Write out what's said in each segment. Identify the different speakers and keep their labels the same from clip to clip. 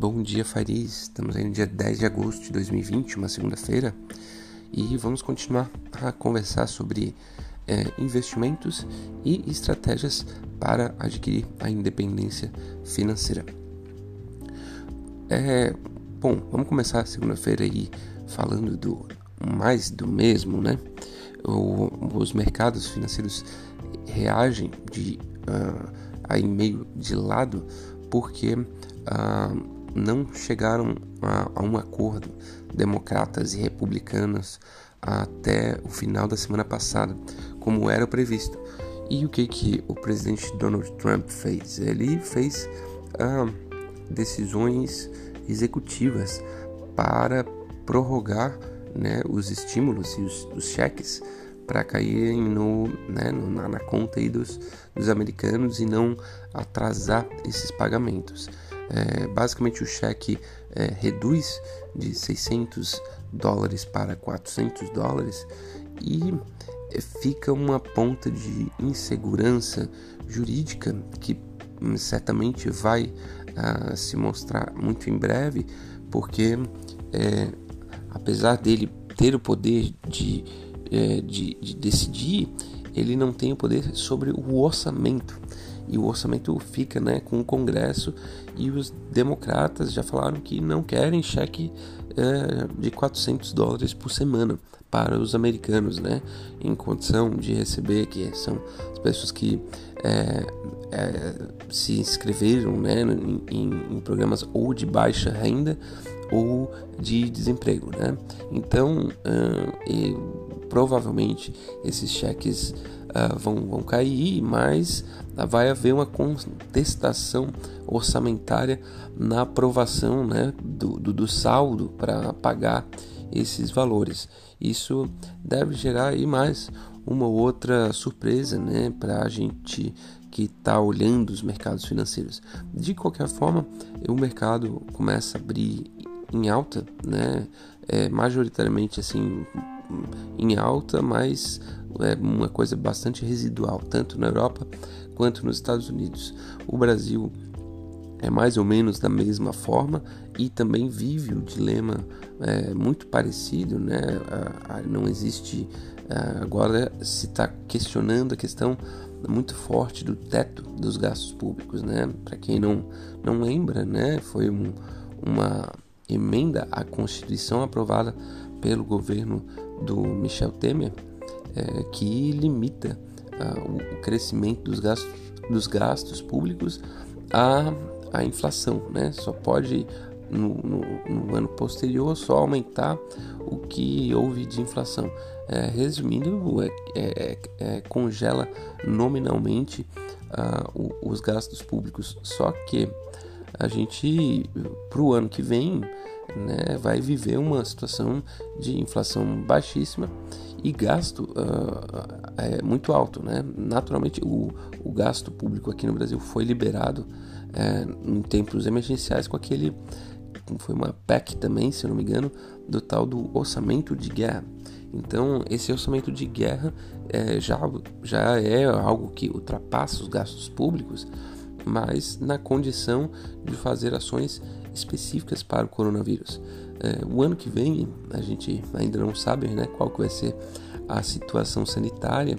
Speaker 1: Bom dia, Fariz. Estamos aí no dia 10 de agosto de 2020, uma segunda-feira, e vamos continuar a conversar sobre é, investimentos e estratégias para adquirir a independência financeira. É, bom, vamos começar a segunda-feira aí falando do mais do mesmo, né? O, os mercados financeiros reagem de uh, aí meio de lado porque uh, não chegaram a, a, um acordo democratas e republicanos até o final da semana passada, como era previsto. E o que que o presidente Donald Trump fez? Ele fez uh, decisões executivas para prorrogar né, os estímulos e os, os cheques para caírem no, né, no, na, na, conta dos, dos americanos e não atrasar esses pagamentos. É, basicamente, o cheque é, reduz de 600 dólares para 400 dólares e fica uma ponta de insegurança jurídica que hum, certamente vai uh, se mostrar muito em breve, porque é, apesar dele ter o poder de é, de, de decidir, ele não tem o poder sobre o orçamento. E o orçamento fica né, com o Congresso e os democratas já falaram que não querem cheque é, de 400 dólares por semana para os americanos, né, em condição de receber, que são as pessoas que é, é, se inscreveram né, em, em, programas ou de baixa renda ou de desemprego. Né? Então, uh, provavelmente esses cheques uh, vão, vão cair, mas vai haver uma contestação orçamentária na aprovação né, do, do, do saldo para pagar esses valores. Isso deve gerar aí mais uma outra surpresa né, para a gente que está olhando os mercados financeiros. De qualquer forma, o mercado começa a abrir em alta, né, é, majoritariamente assim em alta, mas é uma coisa bastante residual, tanto na Europa quanto nos Estados Unidos. O Brasil é mais ou menos da mesma forma e também vive o dilema é, muito parecido, né? não existe agora se está questionando a questão muito forte do teto dos gastos públicos, né? Para quem não não lembra, né? Foi um, uma emenda à Constituição aprovada pelo governo do Michel Temer, é, que limita uh, o crescimento dos gastos, dos gastos públicos à, à inflação. Né? Só pode, no, no, no, ano posterior, só aumentar o que houve de inflação. É, resumindo, é, é, é congela nominalmente uh, os gastos públicos. Só que a gente, para o ano que vem, né, vai viver uma situação de inflação baixíssima e gasto uh, é muito alto. Né? Naturalmente, o, o gasto público aqui no Brasil foi liberado é, em tempos emergenciais com aquele. Foi uma PEC também, se eu não me engano, do tal do orçamento de guerra. Então, esse orçamento de guerra é, já, já é algo que ultrapassa os gastos públicos, mas na condição de fazer ações específicas para o coronavírus. É, o ano que vem, a gente ainda não sabe né, qual que vai ser a situação sanitária,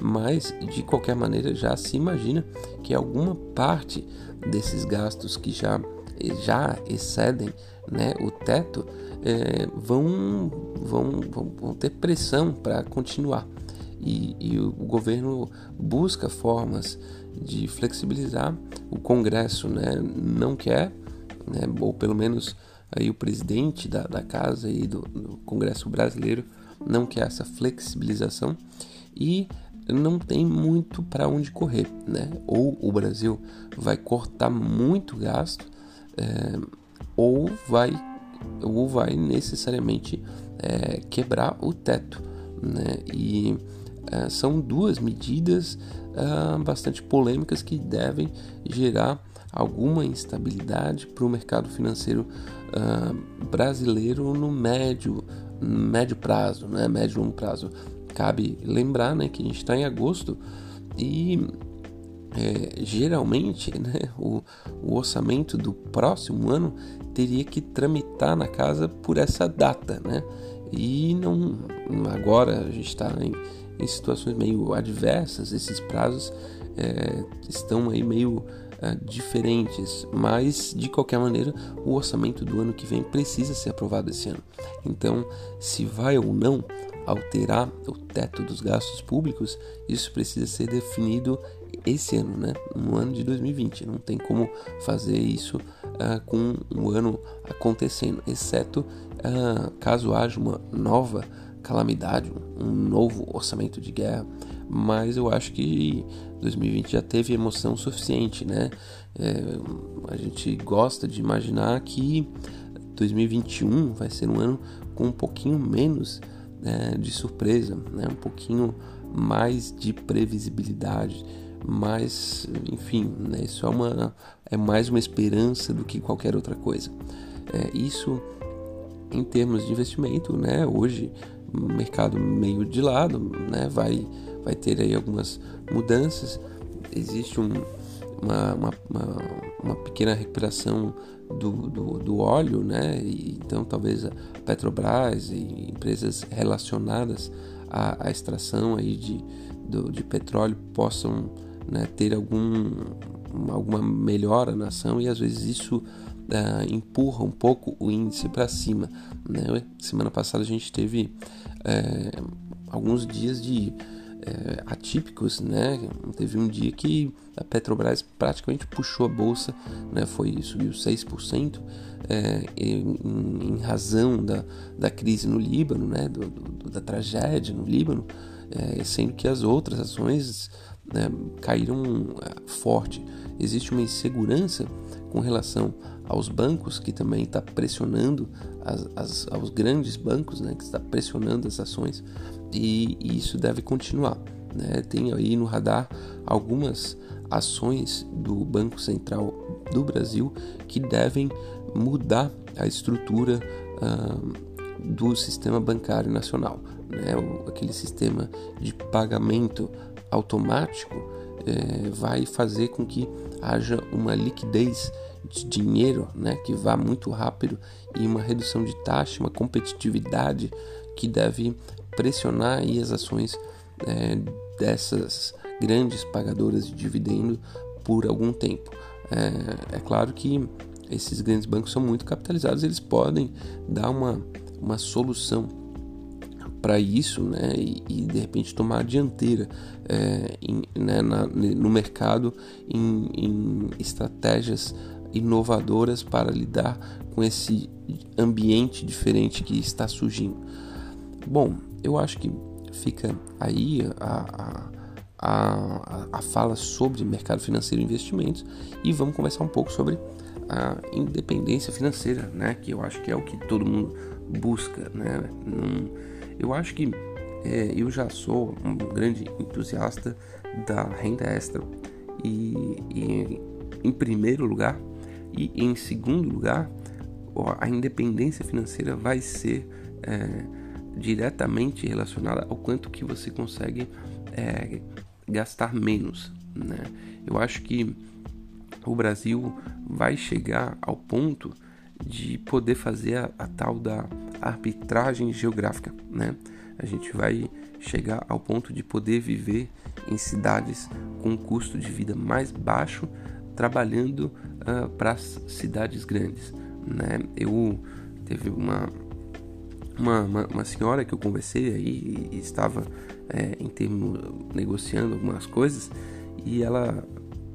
Speaker 1: mas de qualquer maneira já se imagina que alguma parte desses gastos que já, já excedem né, o teto é, vão, vão, vão ter pressão para continuar. E, e, o governo busca formas de flexibilizar. O Congresso né, não quer, né, ou pelo menos aí o presidente da, da casa e do, do Congresso brasileiro não quer essa flexibilização e não tem muito para onde correr, né? Ou o Brasil vai cortar muito gasto, é, ou vai ou vai necessariamente é, quebrar o teto, né? E é, são duas medidas é, bastante polêmicas que devem gerar alguma instabilidade para o mercado financeiro uh, brasileiro no médio, médio prazo, né? médio longo prazo. Cabe lembrar né, que a gente está em agosto e é, geralmente né, o, o, orçamento do próximo ano teria que tramitar na casa por essa data, né? E não agora a gente está em, em, situações meio adversas, esses prazos é, estão aí meio é, diferentes, mas de qualquer maneira o orçamento do ano que vem precisa ser aprovado esse ano. Então, se vai ou não alterar o teto dos gastos públicos, isso precisa ser definido esse ano, né? no ano de 2020. Não tem como fazer isso uh, com o ano acontecendo, exceto uh, caso haja uma nova calamidade, um novo orçamento de guerra. Mas eu acho que 2020 já teve emoção suficiente, né? É, a gente gosta de imaginar que 2021 vai ser um ano com um pouquinho menos né, de surpresa, né? um pouquinho mais de previsibilidade, mas enfim, né, isso é, uma, é mais uma esperança do que qualquer outra coisa. É, isso em termos de investimento, né, hoje mercado meio de lado, né, vai vai ter aí algumas mudanças. Existe um, uma, uma, uma, pequena recuperação do, do, do, óleo, né? E, então talvez a Petrobras e empresas relacionadas à, à extração aí de, do, de petróleo possam né, ter algum, alguma melhora na ação e às vezes isso uh, empurra um pouco o índice para cima. Né? Semana passada a gente teve uh, alguns dias de é, atípicos, né? Teve um dia que a Petrobras praticamente puxou a bolsa, né? Foi subiu 6%, é, em, em, razão da, da crise no Líbano, né? Do, do, da tragédia no Líbano, é, sendo que as outras ações né, caíram é, forte. Existe uma insegurança com relação aos bancos, que também está pressionando as, as, aos grandes bancos, né, que está pressionando as ações, e, e isso deve continuar. Né? Tem aí no radar algumas ações do Banco Central do Brasil que devem mudar a estrutura uh, do sistema bancário nacional. Né? O, aquele sistema de pagamento automático eh, vai fazer com que haja uma liquidez de dinheiro né, que vá muito rápido e uma redução de taxa, uma competitividade que deve pressionar aí as ações é, dessas grandes pagadoras de dividendo por algum tempo. É, é, claro que esses grandes bancos são muito capitalizados, eles podem dar uma, uma solução para isso né, e, e, de repente tomar a dianteira é, em, né, na, no mercado em, em estratégias inovadoras para lidar com esse ambiente diferente que está surgindo. Bom, eu acho que fica aí a, a, a, a fala sobre mercado financeiro e investimentos e vamos conversar um pouco sobre a independência financeira, né? Que eu acho que é o que todo mundo busca, né? Eu acho que é, eu já sou um grande entusiasta da renda extra e, e em primeiro lugar e em segundo lugar a independência financeira vai ser é, diretamente relacionada ao quanto que você consegue é, gastar menos. Né? Eu acho que o Brasil vai chegar ao ponto de poder fazer a, a tal da arbitragem geográfica. Né? A gente vai chegar ao ponto de poder viver em cidades com um custo de vida mais baixo, trabalhando uh, para as cidades grandes. Né? Eu teve uma, uma, uma, uma, senhora que eu conversei aí e estava é, em termo negociando algumas coisas e ela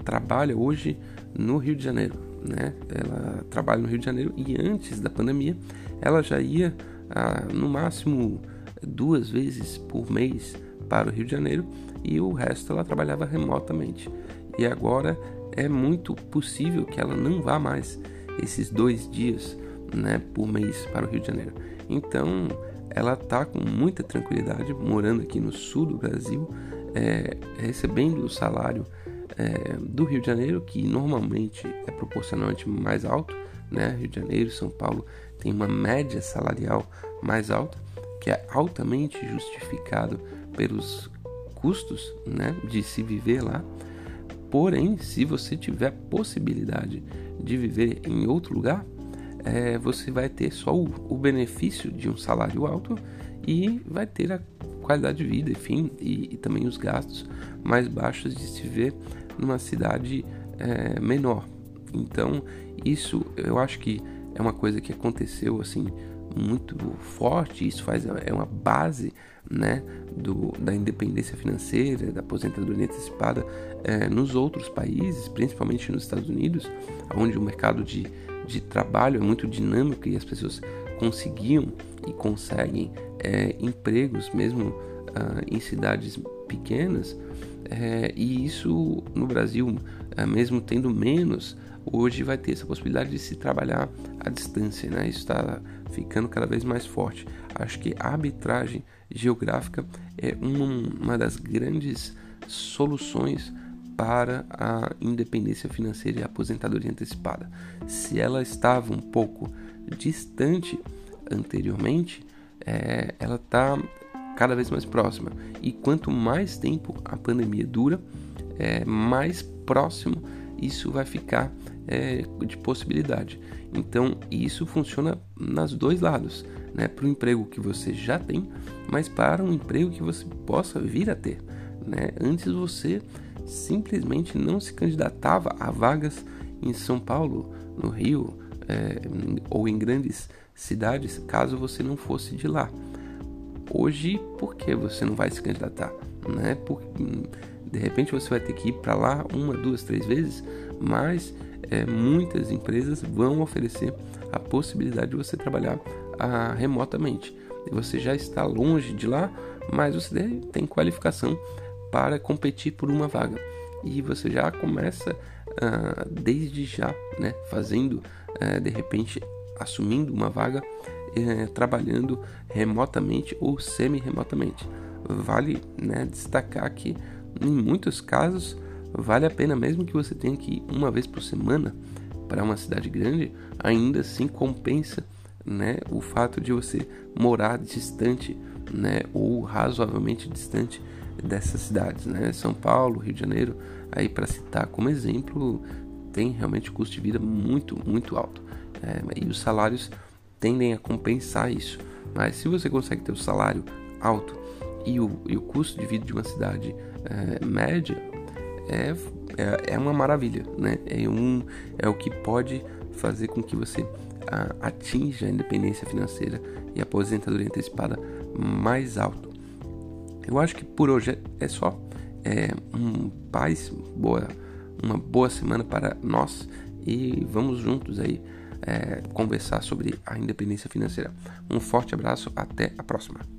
Speaker 1: trabalha hoje no Rio de Janeiro, né? Ela trabalha no Rio de Janeiro e antes da pandemia ela já ia ah, no máximo duas vezes por mês para o Rio de Janeiro e o resto ela trabalhava remotamente. E agora é muito possível que ela não vá mais esses dois dias né, por mês para o Rio de Janeiro. Então, ela está com muita tranquilidade morando aqui no sul do Brasil, é, recebendo o salário é, do Rio de Janeiro, que normalmente é proporcionalmente mais alto, né? Rio de Janeiro, São Paulo tem uma média salarial mais alta, que é altamente justificado pelos custos, né, de se viver lá. Porém, se você tiver possibilidade de viver em outro lugar, é, você vai ter só o, o, benefício de um salário alto e vai ter a qualidade de vida, enfim, e, e também os gastos mais baixos de se ver numa cidade é, menor. Então, isso eu acho que é uma coisa que aconteceu assim muito forte. Isso faz é uma base, né, do, da independência financeira, da aposentadoria antecipada é, nos outros países, principalmente nos Estados Unidos, onde o mercado de, de trabalho é muito dinâmico e as pessoas conseguiam e conseguem é, empregos mesmo ah, em cidades pequenas. É, e isso no Brasil, é, mesmo tendo menos, hoje vai ter essa possibilidade de se trabalhar à distância, né? Isso está ficando cada vez mais forte. Acho que a arbitragem geográfica é uma das grandes soluções para a independência financeira e a aposentadoria antecipada. Se ela estava um pouco distante anteriormente, é, ela está cada vez mais próxima. E quanto mais tempo a pandemia dura, é, mais próximo isso vai ficar é, de possibilidade. Então, isso funciona nos dois lados, né? Para o emprego que você já tem, mas para um emprego que você possa vir a ter, né? Antes você simplesmente não se candidatava a vagas em São Paulo, no Rio é, ou em grandes cidades, caso você não fosse de lá. Hoje, por que você não vai se candidatar? Né? De repente você vai ter que ir para lá uma, duas, três vezes, mas é, muitas empresas vão oferecer a possibilidade de você trabalhar ah, remotamente. E você já está longe de lá, mas você tem qualificação para competir por uma vaga. E você já começa ah, desde já, né, fazendo, eh, de repente, assumindo uma vaga, eh, trabalhando remotamente ou semi-remotamente. Vale né, destacar que, em muitos casos, vale a pena mesmo que você tenha que ir uma vez por semana para uma cidade grande, ainda assim compensa né, o fato de você morar distante né, ou razoavelmente distante dessas cidades. Né? São Paulo, Rio de Janeiro, aí para citar como exemplo, tem realmente custo de vida muito, muito alto. É, e os salários tendem a compensar isso. Mas se você consegue ter o salário alto e o, e o custo de vida de uma cidade é, média, é, é, é, uma maravilha, né? É, um, é o que pode fazer com que você a, atinja a independência financeira e a aposentadoria antecipada mais alto. Eu acho que por hoje é só. É, um paz, boa, uma boa semana para nós e vamos juntos aí é, conversar sobre a independência financeira. Um forte abraço, até a próxima.